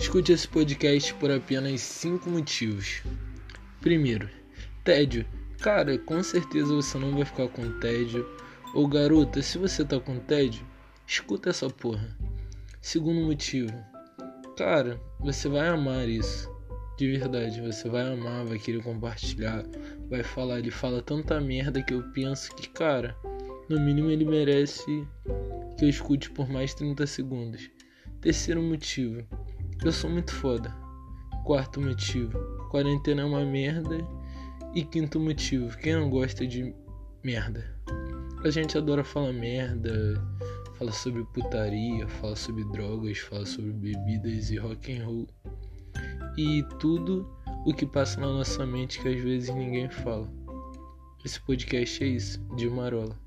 Escute esse podcast por apenas 5 motivos. Primeiro, tédio. Cara, com certeza você não vai ficar com tédio. Ou garota, se você tá com tédio, escuta essa porra. Segundo motivo, cara, você vai amar isso. De verdade, você vai amar, vai querer compartilhar, vai falar. Ele fala tanta merda que eu penso que, cara, no mínimo ele merece que eu escute por mais 30 segundos. Terceiro motivo, eu sou muito foda. Quarto motivo, quarentena é uma merda. E quinto motivo, quem não gosta de merda? A gente adora falar merda, fala sobre putaria, fala sobre drogas, fala sobre bebidas e rock and roll. E tudo o que passa na nossa mente que às vezes ninguém fala. Esse podcast é isso, de Marola.